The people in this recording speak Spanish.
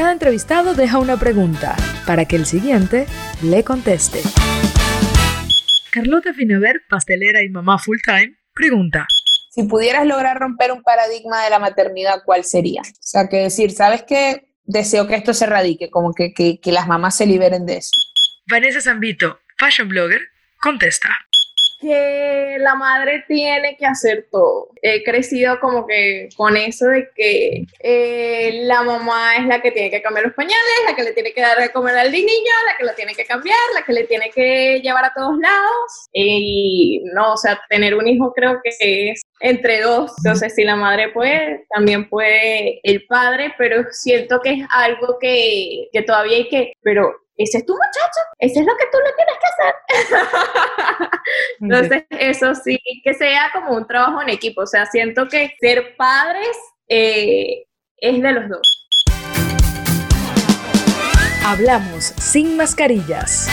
entrevistado deja una pregunta para que el siguiente le conteste. Carlota Finaver, pastelera y mamá full time, pregunta. Si pudieras lograr romper un paradigma de la maternidad, ¿cuál sería? O sea, que decir, ¿sabes qué? Deseo que esto se radique, como que, que, que las mamás se liberen de eso. Vanessa Zambito, fashion blogger, contesta que la madre tiene que hacer todo. He crecido como que con eso de que eh, la mamá es la que tiene que cambiar los pañales, la que le tiene que dar de comer al niño, la que lo tiene que cambiar, la que le tiene que llevar a todos lados. Y no, o sea, tener un hijo creo que es entre dos. Entonces, si la madre puede, también puede el padre, pero siento que es algo que, que todavía hay que, pero ese es tu muchacho, ese es lo que tú le tienes que hacer. Entonces, eso sí, que sea como un trabajo en equipo, o sea, siento que ser padres eh, es de los dos. Hablamos sin mascarillas.